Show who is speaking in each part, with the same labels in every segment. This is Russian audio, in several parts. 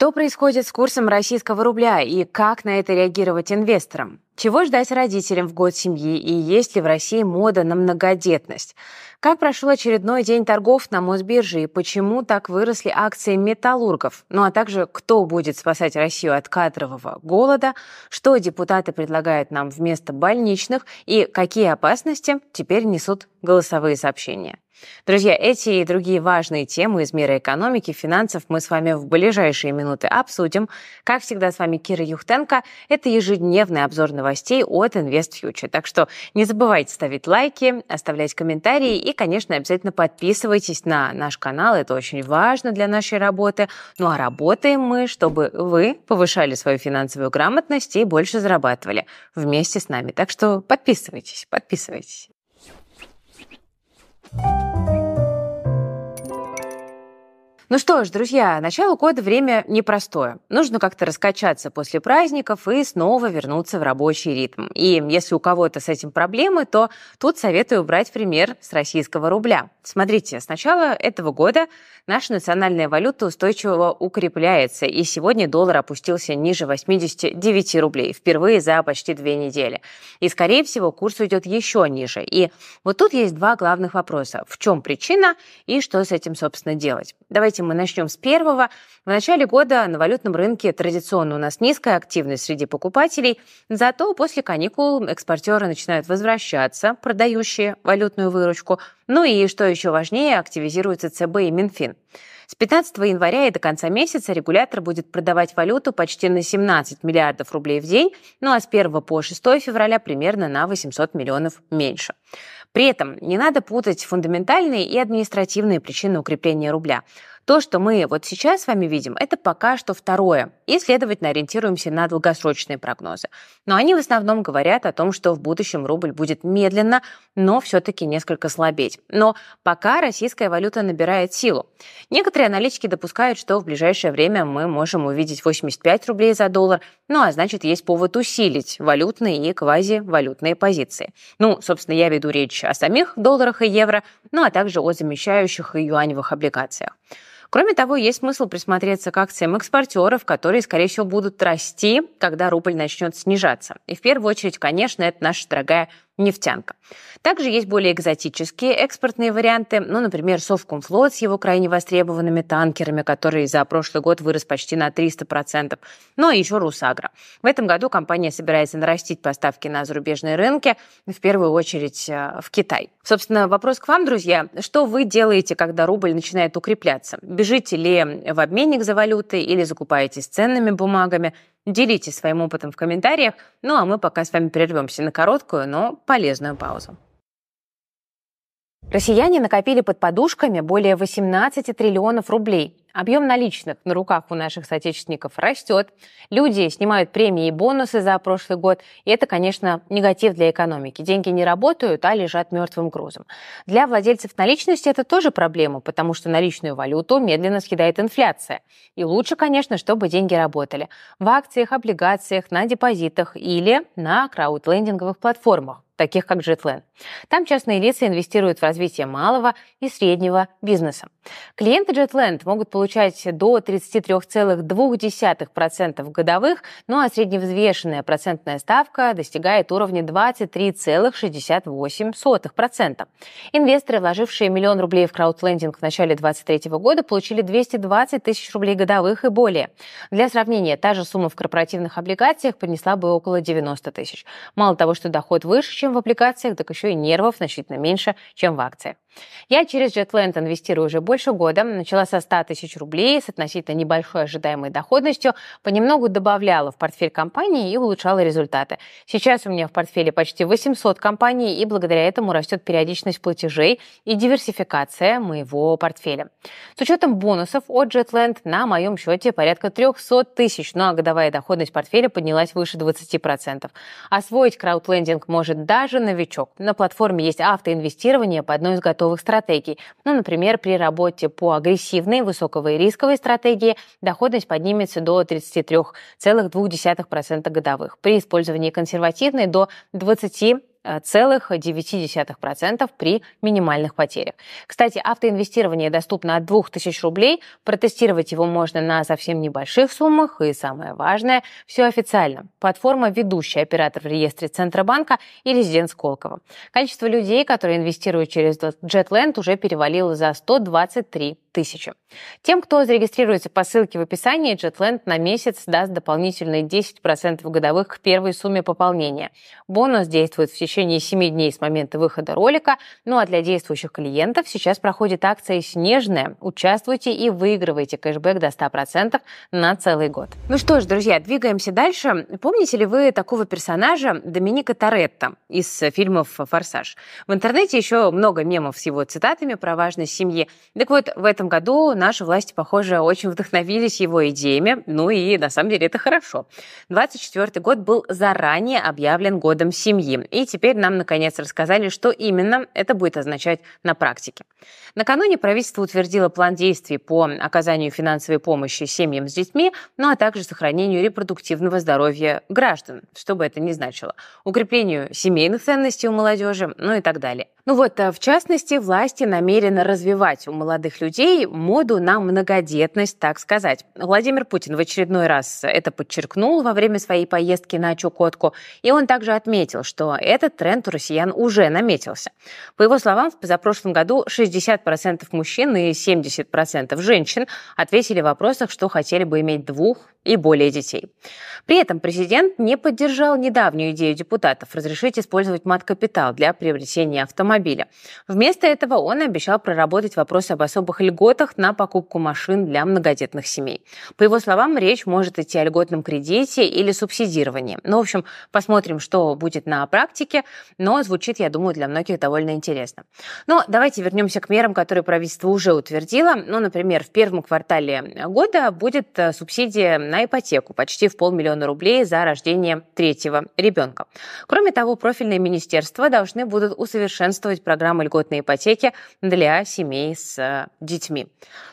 Speaker 1: Что происходит с курсом российского рубля и как на это реагировать инвесторам? Чего ждать родителям в год семьи и есть ли в России мода на многодетность? Как прошел очередной день торгов на Мосбирже и почему так выросли акции металлургов? Ну а также кто будет спасать Россию от кадрового голода, что депутаты предлагают нам вместо больничных и какие опасности теперь несут голосовые сообщения. Друзья, эти и другие важные темы из мира экономики, финансов мы с вами в ближайшие минуты обсудим. Как всегда, с вами Кира Юхтенко. Это ежедневный обзор новостей от InvestFuture. Так что не забывайте ставить лайки, оставлять комментарии и, конечно, обязательно подписывайтесь на наш канал. Это очень важно для нашей работы. Ну а работаем мы, чтобы вы повышали свою финансовую грамотность и больше зарабатывали вместе с нами. Так что подписывайтесь, подписывайтесь. 嗯。Ну что ж, друзья, начало года время непростое. Нужно как-то раскачаться после праздников и снова вернуться в рабочий ритм. И если у кого-то с этим проблемы, то тут советую брать пример с российского рубля. Смотрите, с начала этого года наша национальная валюта устойчиво укрепляется, и сегодня доллар опустился ниже 89 рублей, впервые за почти две недели. И, скорее всего, курс уйдет еще ниже. И вот тут есть два главных вопроса. В чем причина и что с этим, собственно, делать? Давайте Давайте мы начнем с первого. В начале года на валютном рынке традиционно у нас низкая активность среди покупателей, зато после каникул экспортеры начинают возвращаться, продающие валютную выручку. Ну и, что еще важнее, активизируются ЦБ и Минфин. С 15 января и до конца месяца регулятор будет продавать валюту почти на 17 миллиардов рублей в день, ну а с 1 по 6 февраля примерно на 800 миллионов меньше. При этом не надо путать фундаментальные и административные причины укрепления рубля. То, что мы вот сейчас с вами видим, это пока что второе, и, следовательно, ориентируемся на долгосрочные прогнозы. Но они в основном говорят о том, что в будущем рубль будет медленно, но все-таки несколько слабеть. Но пока российская валюта набирает силу. Некоторые аналитики допускают, что в ближайшее время мы можем увидеть 85 рублей за доллар, ну а значит, есть повод усилить валютные и квазивалютные позиции. Ну, собственно, я веду речь о самих долларах и евро, ну а также о замещающих и юаневых облигациях. Кроме того, есть смысл присмотреться к акциям экспортеров, которые, скорее всего, будут расти, когда рубль начнет снижаться. И в первую очередь, конечно, это наша дорогая нефтянка. Также есть более экзотические экспортные варианты, ну, например, Совкомфлот с его крайне востребованными танкерами, который за прошлый год вырос почти на 300%, ну, и еще Русагра. В этом году компания собирается нарастить поставки на зарубежные рынки, в первую очередь э, в Китай. Собственно, вопрос к вам, друзья. Что вы делаете, когда рубль начинает укрепляться? Бежите ли в обменник за валютой или закупаетесь ценными бумагами? Делитесь своим опытом в комментариях. Ну а мы пока с вами прервемся на короткую, но полезную паузу. Россияне накопили под подушками более 18 триллионов рублей. Объем наличных на руках у наших соотечественников растет. Люди снимают премии и бонусы за прошлый год. И это, конечно, негатив для экономики. Деньги не работают, а лежат мертвым грузом. Для владельцев наличности это тоже проблема, потому что наличную валюту медленно съедает инфляция. И лучше, конечно, чтобы деньги работали. В акциях, облигациях, на депозитах или на краудлендинговых платформах таких как JetLand. Там частные лица инвестируют в развитие малого и среднего бизнеса. Клиенты JetLand могут получать до 33,2% годовых, ну а средневзвешенная процентная ставка достигает уровня 23,68%. Инвесторы, вложившие миллион рублей в краудлендинг в начале 2023 года, получили 220 тысяч рублей годовых и более. Для сравнения, та же сумма в корпоративных облигациях принесла бы около 90 тысяч. Мало того, что доход выше, чем в облигациях, так еще и нервов значительно меньше, чем в акциях. Я через JetLand инвестирую уже больше года. Начала со 100 тысяч рублей с относительно небольшой ожидаемой доходностью. Понемногу добавляла в портфель компании и улучшала результаты. Сейчас у меня в портфеле почти 800 компаний, и благодаря этому растет периодичность платежей и диверсификация моего портфеля. С учетом бонусов от JetLand на моем счете порядка 300 тысяч, ну а годовая доходность портфеля поднялась выше 20%. Освоить краудлендинг может даже новичок. На платформе есть автоинвестирование по одной из готовых готовых стратегий. Ну, например, при работе по агрессивной, высокого рисковой стратегии доходность поднимется до 33,2% годовых. При использовании консервативной до 20 3,9% при минимальных потерях. Кстати, автоинвестирование доступно от 2000 рублей. Протестировать его можно на совсем небольших суммах. И самое важное, все официально. Платформа ведущий оператор в реестре Центробанка и резидент Сколково. Количество людей, которые инвестируют через JetLand, уже перевалило за 123 тысячи. Тем, кто зарегистрируется по ссылке в описании, JetLand на месяц даст дополнительные 10% годовых к первой сумме пополнения. Бонус действует в течение 7 дней с момента выхода ролика. Ну а для действующих клиентов сейчас проходит акция «Снежная». Участвуйте и выигрывайте кэшбэк до 100% на целый год. Ну что ж, друзья, двигаемся дальше. Помните ли вы такого персонажа Доминика Торетто из фильмов «Форсаж»? В интернете еще много мемов с его цитатами про важность семьи. Так вот, в этом году наши власти, похоже, очень вдохновились его идеями. Ну и на самом деле это хорошо. 24 год был заранее объявлен годом семьи. И теперь нам, наконец, рассказали, что именно это будет означать на практике. Накануне правительство утвердило план действий по оказанию финансовой помощи семьям с детьми, ну а также сохранению репродуктивного здоровья граждан, что бы это ни значило, укреплению семейных ценностей у молодежи, ну и так далее. Ну вот, э, в частности, власти намерены развивать у молодых людей моду на многодетность, так сказать. Владимир Путин в очередной раз это подчеркнул во время своей поездки на Чукотку, и он также отметил, что этот тренд у россиян уже наметился. По его словам, в позапрошлом году 60% мужчин и 70% женщин ответили в вопросах, что хотели бы иметь двух и более детей. При этом президент не поддержал недавнюю идею депутатов разрешить использовать мат-капитал для приобретения автомобиля. Вместо этого он обещал проработать вопрос об особых льготах на покупку машин для многодетных семей. По его словам, речь может идти о льготном кредите или субсидировании. Ну, в общем, посмотрим, что будет на практике, но звучит, я думаю, для многих довольно интересно. Но давайте вернемся к мерам, которые правительство уже утвердило. Ну, например, в первом квартале года будет э, субсидия на ипотеку почти в полмиллиона рублей за рождение третьего ребенка. Кроме того, профильные министерства должны будут усовершенствовать программы льготной ипотеки для семей с э, детьми.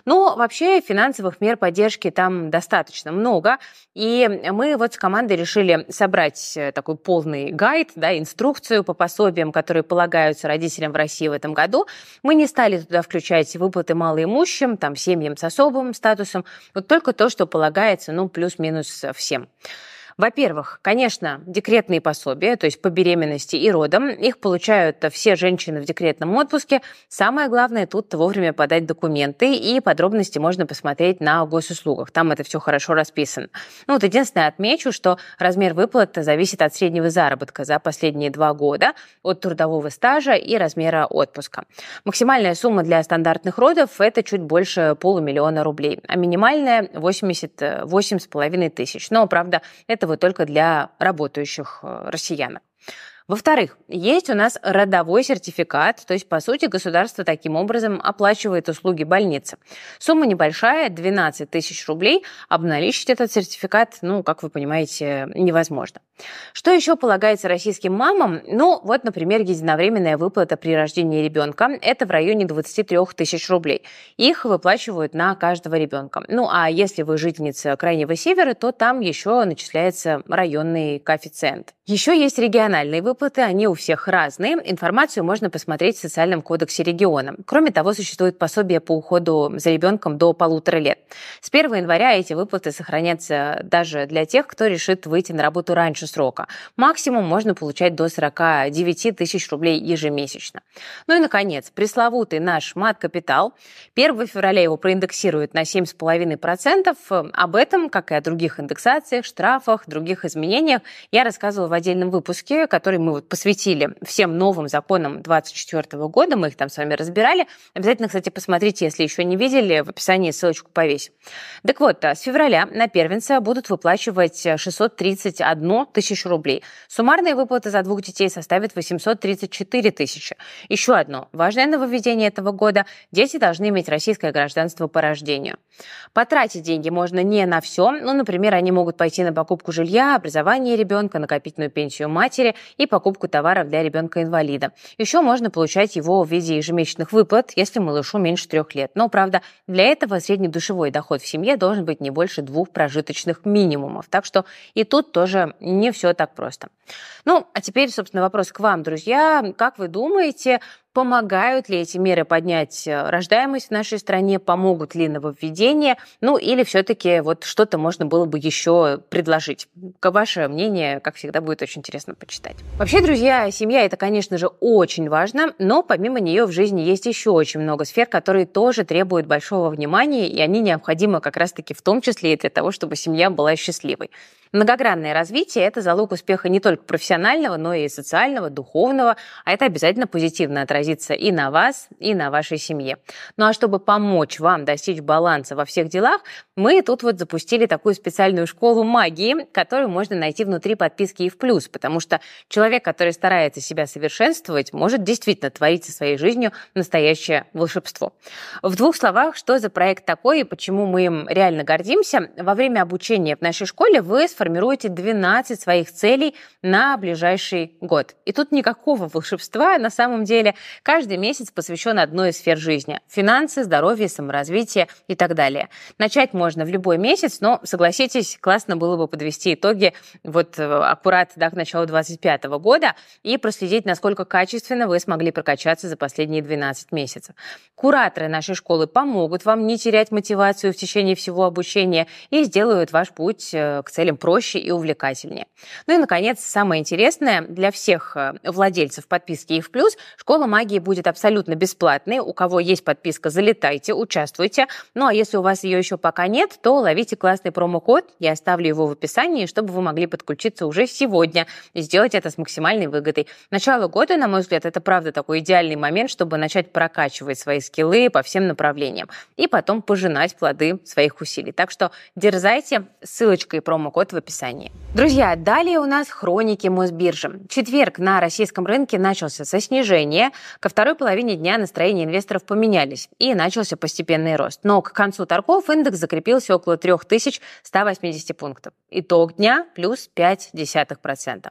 Speaker 1: Но вообще финансовых мер поддержки там достаточно много, и мы вот с командой решили собрать э, такой полный гайд, да, инструкцию по пособиям, которые полагаются родителям в России в этом году. Мы не стали туда включать выплаты малоимущим, там, семьям с особым статусом, вот только то, что полагается, ну, плюс-минус всем. Во-первых, конечно, декретные пособия, то есть по беременности и родам, их получают все женщины в декретном отпуске. Самое главное тут вовремя подать документы, и подробности можно посмотреть на госуслугах. Там это все хорошо расписано. Ну вот единственное отмечу, что размер выплаты зависит от среднего заработка за последние два года, от трудового стажа и размера отпуска. Максимальная сумма для стандартных родов – это чуть больше полумиллиона рублей, а минимальная – 88,5 тысяч. Но, правда, это вот только для работающих э, россиян. Во-вторых, есть у нас родовой сертификат, то есть, по сути, государство таким образом оплачивает услуги больницы. Сумма небольшая, 12 тысяч рублей. Обналичить этот сертификат, ну, как вы понимаете, невозможно. Что еще полагается российским мамам? Ну, вот, например, единовременная выплата при рождении ребенка. Это в районе 23 тысяч рублей. Их выплачивают на каждого ребенка. Ну, а если вы жительница Крайнего Севера, то там еще начисляется районный коэффициент. Еще есть региональные выплаты, они у всех разные. Информацию можно посмотреть в социальном кодексе региона. Кроме того, существует пособие по уходу за ребенком до полутора лет. С 1 января эти выплаты сохранятся даже для тех, кто решит выйти на работу раньше срока. Максимум можно получать до 49 тысяч рублей ежемесячно. Ну и, наконец, пресловутый наш мат-капитал. 1 февраля его проиндексируют на 7,5%. Об этом, как и о других индексациях, штрафах, других изменениях, я рассказывала отдельном выпуске, который мы вот посвятили всем новым законам 2024 года. Мы их там с вами разбирали. Обязательно, кстати, посмотрите, если еще не видели, в описании ссылочку повесим. Так вот, с февраля на первенца будут выплачивать 631 тысячу рублей. Суммарные выплаты за двух детей составят 834 тысячи. Еще одно важное нововведение этого года – дети должны иметь российское гражданство по рождению. Потратить деньги можно не на все, ну, например, они могут пойти на покупку жилья, образование ребенка, накопительную декретную пенсию матери и покупку товаров для ребенка-инвалида. Еще можно получать его в виде ежемесячных выплат, если малышу меньше трех лет. Но, правда, для этого средний душевой доход в семье должен быть не больше двух прожиточных минимумов. Так что и тут тоже не все так просто. Ну, а теперь, собственно, вопрос к вам, друзья. Как вы думаете, Помогают ли эти меры поднять э, рождаемость в нашей стране? Помогут ли нововведения? Ну или все-таки вот что-то можно было бы еще предложить? Ваше мнение, как всегда, будет очень интересно почитать. Вообще, друзья, семья это, конечно же, очень важно, но помимо нее в жизни есть еще очень много сфер, которые тоже требуют большого внимания, и они необходимы как раз-таки в том числе и для того, чтобы семья была счастливой. Многогранное развитие – это залог успеха не только профессионального, но и социального, духовного, а это обязательно позитивно отразится и на вас, и на вашей семье. Ну а чтобы помочь вам достичь баланса во всех делах, мы тут вот запустили такую специальную школу магии, которую можно найти внутри подписки и в плюс, потому что человек, который старается себя совершенствовать, может действительно творить со своей жизнью настоящее волшебство. В двух словах, что за проект такой и почему мы им реально гордимся. Во время обучения в нашей школе вы сформируете 12 своих целей на ближайший год. И тут никакого волшебства. На самом деле каждый месяц посвящен одной из сфер жизни. Финансы, здоровье, саморазвитие и так далее. Начать можно в любой месяц, но, согласитесь, классно было бы подвести итоги вот э, аккурат да, к началу 2025 года и проследить, насколько качественно вы смогли прокачаться за последние 12 месяцев. Кураторы нашей школы помогут вам не терять мотивацию в течение всего обучения и сделают ваш путь э, к целям проще и увлекательнее. Ну и, наконец, самое интересное для всех э, владельцев подписки и школа магии будет абсолютно бесплатной. У кого есть подписка, залетайте, участвуйте. Ну а если у вас ее еще пока нет, то ловите классный промокод. Я оставлю его в описании, чтобы вы могли подключиться уже сегодня и сделать это с максимальной выгодой. Начало года, на мой взгляд, это правда такой идеальный момент, чтобы начать прокачивать свои скиллы по всем направлениям и потом пожинать плоды своих усилий. Так что дерзайте, ссылочка и промокод в описании. Друзья, далее у нас хроники Мосбиржи. Четверг на российском рынке начался со снижения. Ко второй половине дня настроения инвесторов поменялись и начался постепенный рост. Но к концу торгов индекс закрепился около 3180 пунктов. Итог дня плюс 0,5%.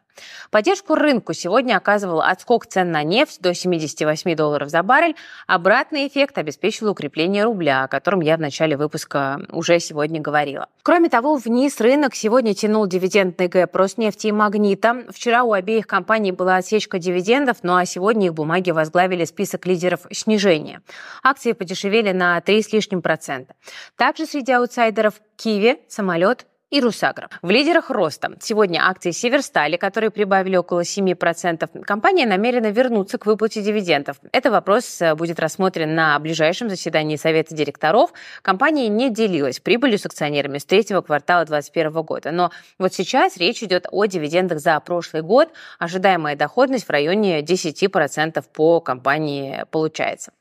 Speaker 1: Поддержку рынку сегодня оказывал отскок цен на нефть до 78 долларов за баррель. Обратный эффект обеспечил укрепление рубля, о котором я в начале выпуска уже сегодня говорила. Кроме того, вниз рынок сегодня тянул дивидендный гэп Роснефти и Магнита. Вчера у обеих компаний была отсечка дивидендов, ну а сегодня их бумаги возглавили список лидеров снижения. Акции подешевели на 3 с лишним процента. Также среди аутсайдеров Киви, самолет, и Русагра. В лидерах роста сегодня акции Северстали, которые прибавили около 7%. Компания намерена вернуться к выплате дивидендов. Этот вопрос э, будет рассмотрен на ближайшем заседании Совета директоров. Компания не делилась прибылью с акционерами с третьего квартала 2021 года. Но вот сейчас речь идет о дивидендах за прошлый год. Ожидаемая доходность в районе 10% по компании получается.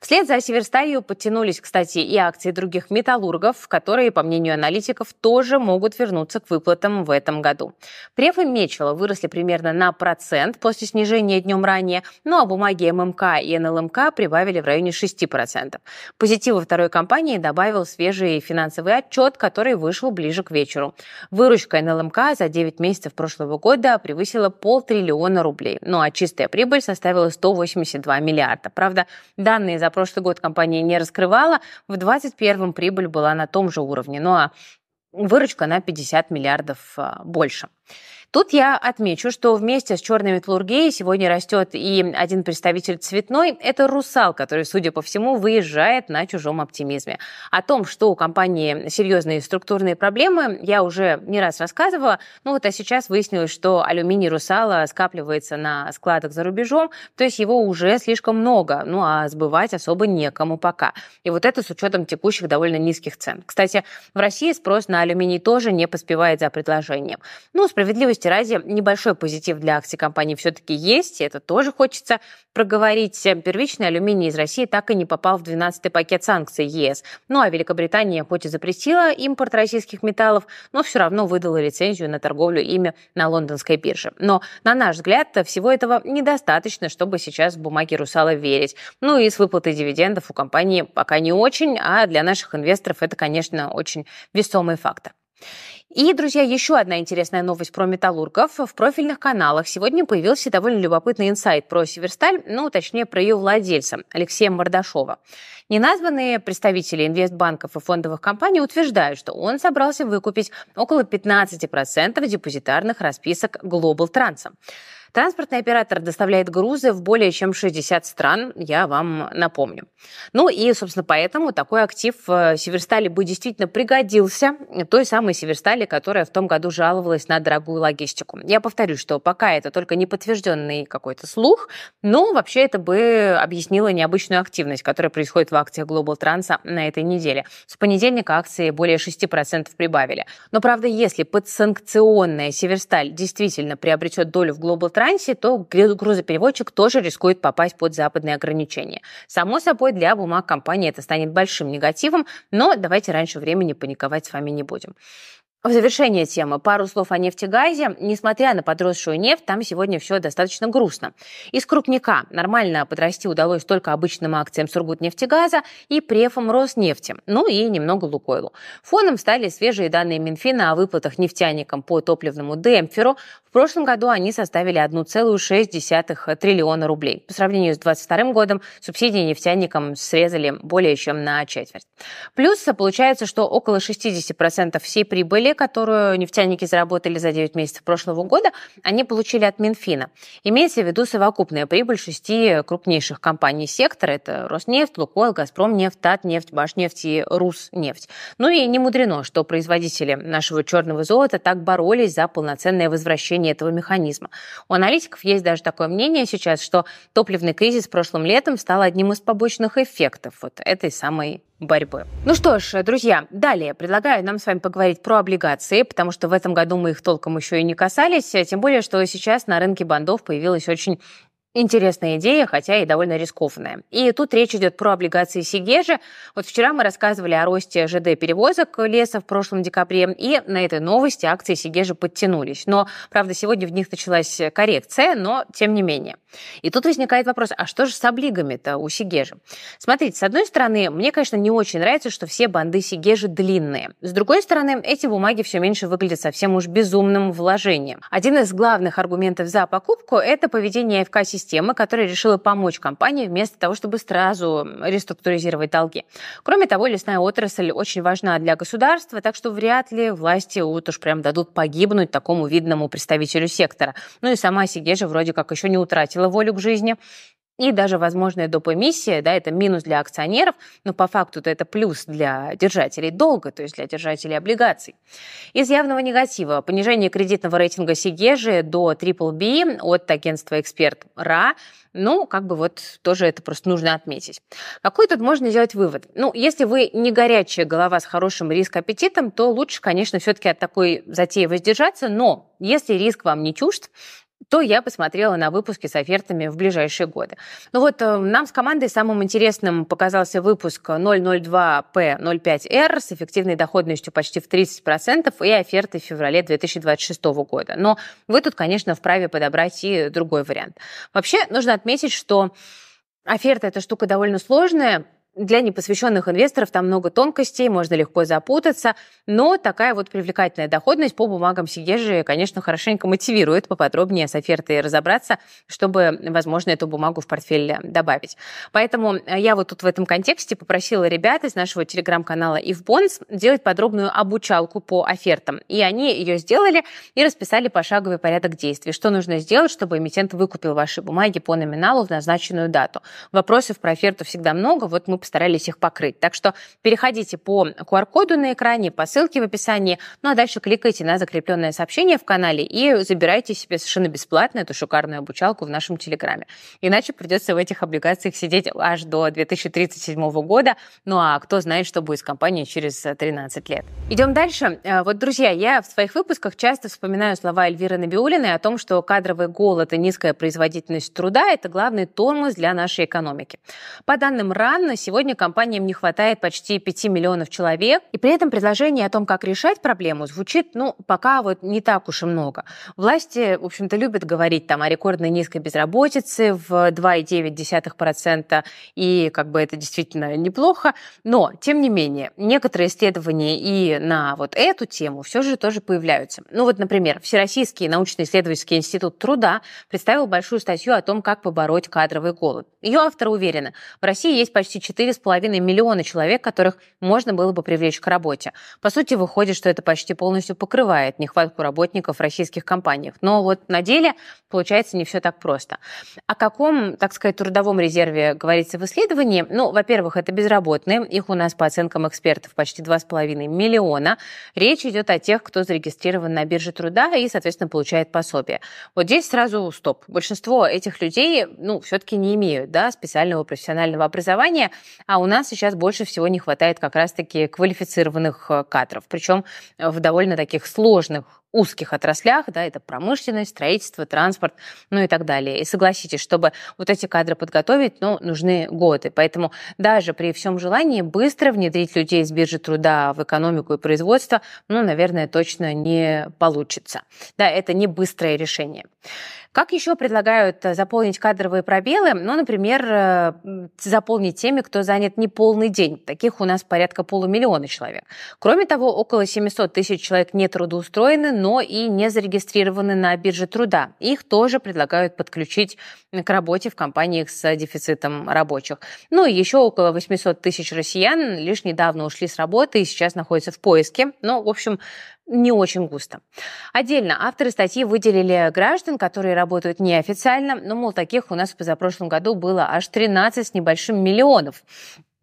Speaker 1: Вслед за Северсталью подтянулись, кстати, и акции других металлургов, которые, по мнению аналитиков, тоже могут вернуться к выплатам в этом году. Преф и Мечело выросли примерно на процент после снижения днем ранее, ну а бумаги ММК и НЛМК прибавили в районе 6%. Позитива второй компании добавил свежий финансовый отчет, который вышел ближе к вечеру. Выручка НЛМК за 9 месяцев прошлого года превысила полтриллиона рублей, ну а чистая прибыль составила 182 миллиарда. Правда, Данные за прошлый год компания не раскрывала. В 2021 прибыль была на том же уровне. Ну а выручка на 50 миллиардов а, больше. Тут я отмечу, что вместе с черной металлургией сегодня растет и один представитель цветной. Это «Русал», который, судя по всему, выезжает на чужом оптимизме. О том, что у компании серьезные структурные проблемы, я уже не раз рассказывала. Ну вот, а сейчас выяснилось, что алюминий «Русала» скапливается на складах за рубежом, то есть его уже слишком много, ну а сбывать особо некому пока. И вот это с учетом текущих довольно низких цен. Кстати, в России спрос на алюминий тоже не поспевает за предложением. Ну, справедливости справедливости ради, небольшой позитив для акций компании все-таки есть, и это тоже хочется проговорить. Первичный алюминий из России так и не попал в 12-й пакет санкций ЕС. Ну а Великобритания хоть и запретила импорт российских металлов, но все равно выдала лицензию на торговлю ими на лондонской бирже. Но, на наш взгляд, всего этого недостаточно, чтобы сейчас в бумаги «Русала» верить. Ну и с выплатой дивидендов у компании пока не очень, а для наших инвесторов это, конечно, очень весомый фактор. И, друзья, еще одна интересная новость про металлургов. В профильных каналах сегодня появился довольно любопытный инсайт про Северсталь, ну, точнее, про ее владельца, Алексея Мордашова. Неназванные представители инвестбанков и фондовых компаний утверждают, что он собрался выкупить около 15% депозитарных расписок Global Trans. Транспортный оператор доставляет грузы в более чем 60 стран, я вам напомню. Ну и, собственно, поэтому такой актив э, Северстали бы действительно пригодился той самой Северстали, которая в том году жаловалась на дорогую логистику. Я повторю, что пока это только не подтвержденный какой-то слух, но вообще это бы объяснило необычную активность, которая происходит в акциях Global Trans на этой неделе. С понедельника акции более 6% прибавили. Но, правда, если подсанкционная Северсталь действительно приобретет долю в Global Trans, трансе, то грузопереводчик тоже рискует попасть под западные ограничения. Само собой, для бумаг компании это станет большим негативом, но давайте раньше времени паниковать с вами не будем. В завершение темы пару слов о нефтегазе. Несмотря на подросшую нефть, там сегодня все достаточно грустно. Из крупника нормально подрасти удалось только обычным акциям Сургутнефтегаза и префам Роснефти, ну и немного Лукойлу. Фоном стали свежие данные Минфина о выплатах нефтяникам по топливному демпферу. В прошлом году они составили 1,6 триллиона рублей. По сравнению с 2022 годом субсидии нефтяникам срезали более чем на четверть. Плюс получается, что около 60% всей прибыли, которую нефтяники заработали за 9 месяцев прошлого года, они получили от Минфина. Имеется в виду совокупная прибыль шести крупнейших компаний сектора. Это Роснефть, Лукойл, Газпромнефть, Татнефть, Башнефть и Руснефть. Ну и не мудрено, что производители нашего черного золота так боролись за полноценное возвращение этого механизма. У аналитиков есть даже такое мнение сейчас, что топливный кризис прошлым летом стал одним из побочных эффектов вот этой самой борьбы. Ну что ж, друзья, далее предлагаю нам с вами поговорить про облигации, потому что в этом году мы их толком еще и не касались, тем более, что сейчас на рынке бандов появилась очень Интересная идея, хотя и довольно рискованная. И тут речь идет про облигации Сигежи. Вот вчера мы рассказывали о росте ЖД-перевозок леса в прошлом декабре, и на этой новости акции Сигежи подтянулись. Но, правда, сегодня в них началась коррекция, но тем не менее. И тут возникает вопрос, а что же с облигами-то у Сигежи? Смотрите, с одной стороны, мне, конечно, не очень нравится, что все банды Сигежи длинные. С другой стороны, эти бумаги все меньше выглядят совсем уж безумным вложением. Один из главных аргументов за покупку – это поведение АФК системы, которая решила помочь компании вместо того, чтобы сразу реструктуризировать долги. Кроме того, лесная отрасль очень важна для государства, так что вряд ли власти вот уж прям дадут погибнуть такому видному представителю сектора. Ну и сама Сигежа вроде как еще не утратила волю к жизни. И даже возможная доп. эмиссия, да, это минус для акционеров, но по факту это плюс для держателей долга, то есть для держателей облигаций. Из явного негатива понижение кредитного рейтинга Сигежи до BBB от агентства «Эксперт РА» Ну, как бы вот тоже это просто нужно отметить. Какой тут можно сделать вывод? Ну, если вы не горячая голова с хорошим риск-аппетитом, то лучше, конечно, все-таки от такой затеи воздержаться, но если риск вам не чужд, то я посмотрела на выпуски с офертами в ближайшие годы. Ну вот э, нам с командой самым интересным показался выпуск 002P05R с эффективной доходностью почти в 30% и оферты в феврале 2026 года. Но вы тут, конечно, вправе подобрать и другой вариант. Вообще нужно отметить, что оферта – это штука довольно сложная, для непосвященных инвесторов там много тонкостей, можно легко запутаться, но такая вот привлекательная доходность по бумагам Сигежи, конечно, хорошенько мотивирует поподробнее с офертой разобраться, чтобы, возможно, эту бумагу в портфель добавить. Поэтому я вот тут в этом контексте попросила ребят из нашего телеграм-канала If Bonds делать подробную обучалку по офертам. И они ее сделали и расписали пошаговый порядок действий. Что нужно сделать, чтобы эмитент выкупил ваши бумаги по номиналу в назначенную дату. Вопросов про оферту всегда много, вот мы постарались их покрыть. Так что переходите по QR-коду на экране, по ссылке в описании, ну а дальше кликайте на закрепленное сообщение в канале и забирайте себе совершенно бесплатно эту шикарную обучалку в нашем Телеграме. Иначе придется в этих облигациях сидеть аж до 2037 года. Ну а кто знает, что будет с компанией через 13 лет. Идем дальше. Э, вот, друзья, я в своих выпусках часто вспоминаю слова Эльвиры Набиулиной о том, что кадровый голод и низкая производительность труда – это главный тормоз для нашей экономики. По данным РАН, сегодня компаниям не хватает почти 5 миллионов человек, и при этом предложение о том, как решать проблему, звучит, ну, пока вот не так уж и много. Власти, в общем-то, любят говорить там о рекордной низкой безработице в 2,9%, и как бы это действительно неплохо, но, тем не менее, некоторые исследования и на вот эту тему все же тоже появляются. Ну вот, например, Всероссийский научно-исследовательский институт труда представил большую статью о том, как побороть кадровый голод. Ее авторы уверены, в России есть почти 4,5 миллиона человек, которых можно было бы привлечь к работе. По сути, выходит, что это почти полностью покрывает нехватку работников в российских компаниях. Но вот на деле получается не все так просто. О каком, так сказать, трудовом резерве говорится в исследовании? Ну, во-первых, это безработные. Их у нас, по оценкам экспертов, почти 2,5 миллиона. Речь идет о тех, кто зарегистрирован на бирже труда и, соответственно, получает пособие. Вот здесь сразу стоп. Большинство этих людей, ну, все-таки не имеют, да, специального профессионального образования, а у нас сейчас больше всего не хватает как раз-таки квалифицированных э, кадров, причем в довольно таких сложных узких отраслях, да, это промышленность, строительство, транспорт, ну и так далее. И согласитесь, чтобы вот эти кадры подготовить, ну, нужны годы. Поэтому даже при всем желании быстро внедрить людей с биржи труда в экономику и производство, ну, наверное, точно не получится. Да, это не быстрое решение. Как еще предлагают э, заполнить кадровые пробелы? Ну, например, э, заполнить теми, кто занят не полный день. Таких у нас порядка полумиллиона человек. Кроме того, около 700 тысяч человек не трудоустроены, но и не зарегистрированы на бирже труда. Их тоже предлагают подключить к работе в компаниях с дефицитом рабочих. Ну и еще около 800 тысяч россиян лишь недавно ушли с работы и сейчас находятся в поиске. Ну, в общем, не очень густо. Отдельно авторы статьи выделили граждан, которые работают неофициально, но, мол, таких у нас в позапрошлом году было аж 13 с небольшим миллионов.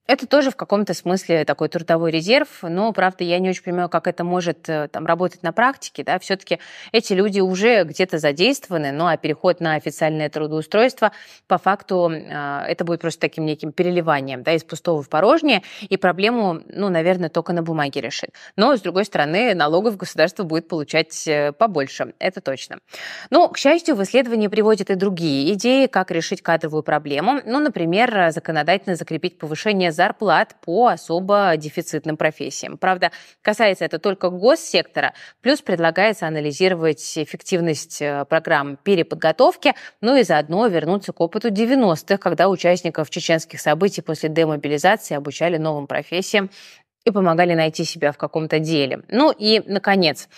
Speaker 1: Это тоже в каком-то смысле такой трудовой резерв, но, правда, я не очень понимаю, как это может э, там, работать на практике. Да? Все-таки эти люди уже где-то задействованы, ну а переход на официальное трудоустройство, по факту, э, это будет просто таким неким переливанием да, из пустого в порожнее, и проблему, ну, наверное, только на бумаге решит. Но, с другой стороны, налогов государство будет получать э, побольше, это точно. Но, к счастью, в исследовании приводят и другие идеи, как решить кадровую проблему. Ну, например, законодательно закрепить повышение зарплат по особо дефицитным профессиям. Правда, касается это только госсектора, плюс предлагается анализировать эффективность э, программ переподготовки, ну и заодно вернуться к опыту 90-х, когда участников чеченских событий после демобилизации обучали новым профессиям и помогали найти себя в каком-то деле. Ну и, наконец,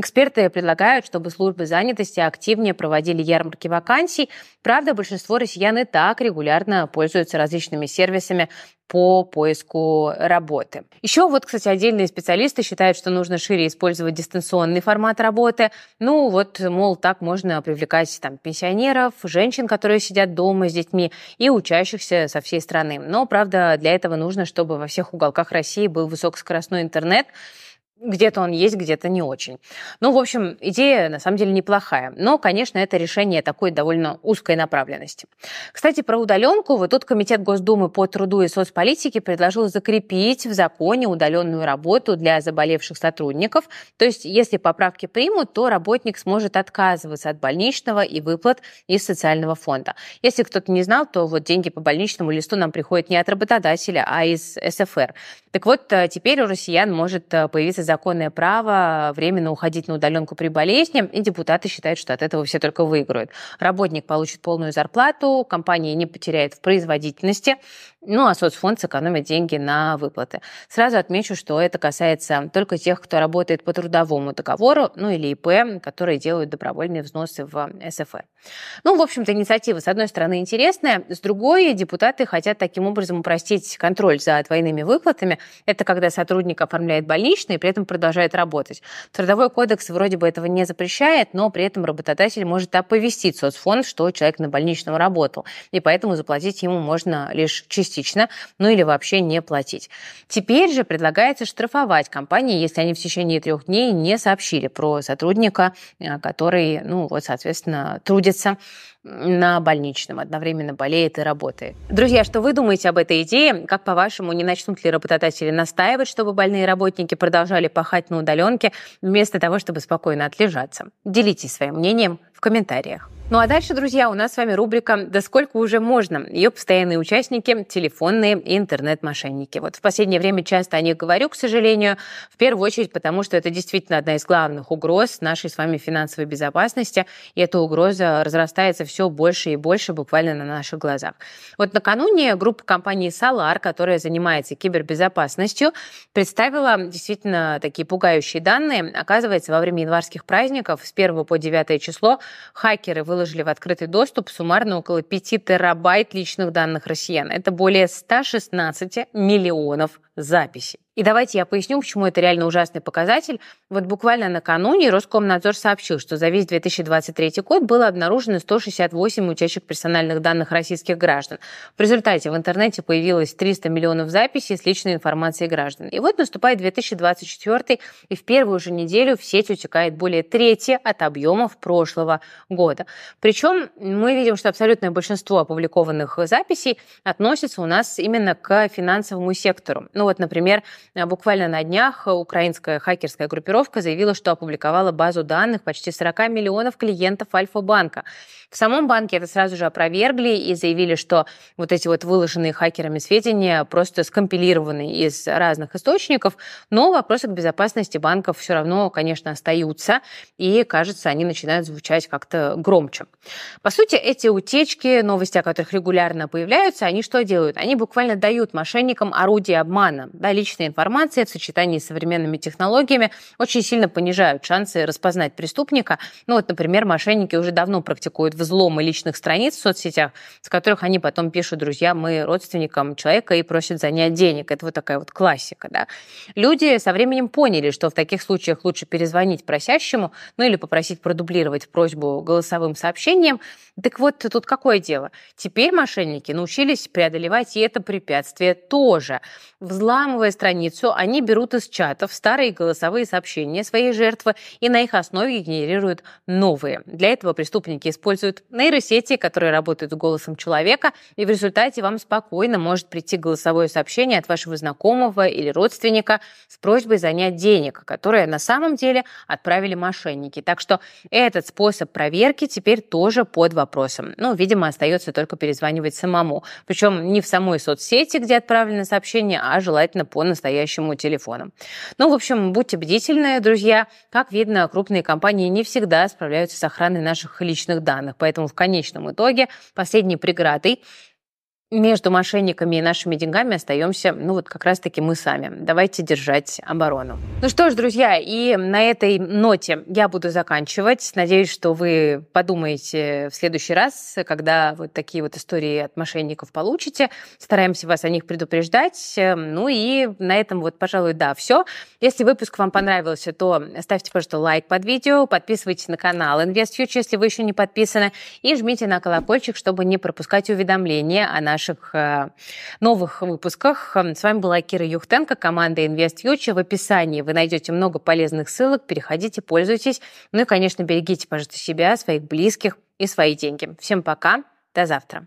Speaker 1: Эксперты предлагают, чтобы службы занятости активнее проводили ярмарки вакансий. Правда, большинство россиян и так регулярно пользуются различными сервисами по поиску работы. Еще вот, кстати, отдельные специалисты считают, что нужно шире использовать дистанционный формат работы. Ну вот, мол, так можно привлекать там пенсионеров, женщин, которые сидят дома с детьми и учащихся со всей страны. Но, правда, для этого нужно, чтобы во всех уголках России был высокоскоростной интернет, где-то он есть, где-то не очень. Ну, в общем, идея на самом деле неплохая. Но, конечно, это решение такой довольно узкой направленности. Кстати, про удаленку. Вот тут Комитет Госдумы по труду и соцполитике предложил закрепить в законе удаленную работу для заболевших сотрудников. То есть, если поправки примут, то работник сможет отказываться от больничного и выплат из социального фонда. Если кто-то не знал, то вот деньги по больничному листу нам приходят не от работодателя, а из СФР. Так вот, э, теперь у россиян может э, появиться законное право временно уходить на удаленку при болезни, и депутаты считают, что от этого все только выиграют. Работник получит полную зарплату, компания не потеряет в производительности, ну а соцфонд сэкономит деньги на выплаты. Сразу отмечу, что это касается только тех, кто работает по трудовому договору, ну или ИП, которые делают добровольные взносы в СФР. Ну, в общем-то, инициатива, с одной стороны, интересная, с другой, депутаты хотят таким образом упростить контроль за двойными выплатами. Это когда сотрудник оформляет больничный, при этом этом продолжает работать. Трудовой кодекс вроде бы этого не запрещает, но при этом работодатель может оповестить соцфонд, что человек на больничном работал, и поэтому заплатить ему можно лишь частично, ну или вообще не платить. Теперь же предлагается штрафовать компании, если они в течение трех дней не сообщили про сотрудника, э, который, ну вот, соответственно, трудится на больничном, одновременно болеет и работает. Друзья, что вы думаете об этой идее? Как по-вашему, не начнут ли работодатели настаивать, чтобы больные работники продолжали пахать на удаленке, вместо того, чтобы спокойно отлежаться? Делитесь своим мнением в комментариях. Ну а дальше, друзья, у нас с вами рубрика «Да сколько уже можно?». Ее постоянные участники – телефонные и интернет-мошенники. Вот в последнее время часто о них говорю, к сожалению, в первую очередь потому, что это действительно одна из главных угроз нашей с вами финансовой безопасности, и эта угроза разрастается все больше и больше буквально на наших глазах. Вот накануне группа компании Solar, которая занимается кибербезопасностью, представила действительно такие пугающие данные. Оказывается, во время январских праздников с 1 по 9 число хакеры выложили выложили в открытый доступ суммарно около 5 терабайт личных данных россиян. Это более 116 миллионов записей. И давайте я поясню, почему это реально ужасный показатель. Вот буквально накануне Роскомнадзор сообщил, что за весь 2023 год было обнаружено 168 утечек персональных данных российских граждан. В результате в интернете появилось 300 миллионов записей с личной информацией граждан. И вот наступает 2024, и в первую же неделю в сеть утекает более трети от объемов прошлого года. Причем мы видим, что абсолютное большинство опубликованных записей относится у нас именно к финансовому сектору. Ну вот, например, буквально на днях украинская хакерская группировка заявила, что опубликовала базу данных почти 40 миллионов клиентов Альфа-банка. В самом банке это сразу же опровергли и заявили, что вот эти вот выложенные хакерами сведения просто скомпилированы из разных источников, но вопросы к безопасности банков все равно, конечно, остаются, и, кажется, они начинают звучать как-то громче. По сути, эти утечки, новости о которых регулярно появляются, они что делают? Они буквально дают мошенникам орудие обмана. Да, личная информация в сочетании с современными технологиями очень сильно понижают шансы распознать преступника. Ну вот, например, мошенники уже давно практикуют взломы личных страниц в соцсетях, с которых они потом пишут друзьям и родственникам человека и просят занять денег. Это вот такая вот классика. Да? Люди со временем поняли, что в таких случаях лучше перезвонить просящему, ну или попросить продублировать просьбу голосовым сообщением. Так вот, тут какое дело? Теперь мошенники научились преодолевать и это препятствие тоже. Взламывая страницу, они берут из чатов старые голосовые сообщения своей жертвы и на их основе генерируют новые. Для этого преступники используют нейросети, которые работают с голосом человека, и в результате вам спокойно может прийти голосовое сообщение от вашего знакомого или родственника с просьбой занять денег, которые на самом деле отправили мошенники. Так что этот способ проверки теперь тоже под вопросом. Ну, видимо, остается только перезванивать самому. Причем не в самой соцсети, где отправлено сообщение, а желательно по настоящему телефону. Ну, в общем, будьте бдительны, друзья. Как видно, крупные компании не всегда справляются с охраной наших личных данных. Поэтому в конечном итоге последней преградой между мошенниками и нашими деньгами остаемся, ну вот как раз-таки мы сами. Давайте держать оборону. Ну что ж, друзья, и на этой ноте я буду заканчивать. Надеюсь, что вы подумаете в следующий раз, когда вот такие вот истории от мошенников получите. Стараемся вас о них предупреждать. Ну и на этом вот, пожалуй, да, все. Если выпуск вам понравился, то ставьте, пожалуйста, лайк под видео, подписывайтесь на канал InvestFuture, если вы еще не подписаны, и жмите на колокольчик, чтобы не пропускать уведомления о наших наших э, новых выпусках. С вами была Кира Юхтенко, команда Invest Future. В описании вы найдете много полезных ссылок. Переходите, пользуйтесь. Ну и, конечно, берегите, пожалуйста, себя, своих близких и свои деньги. Всем пока. До завтра.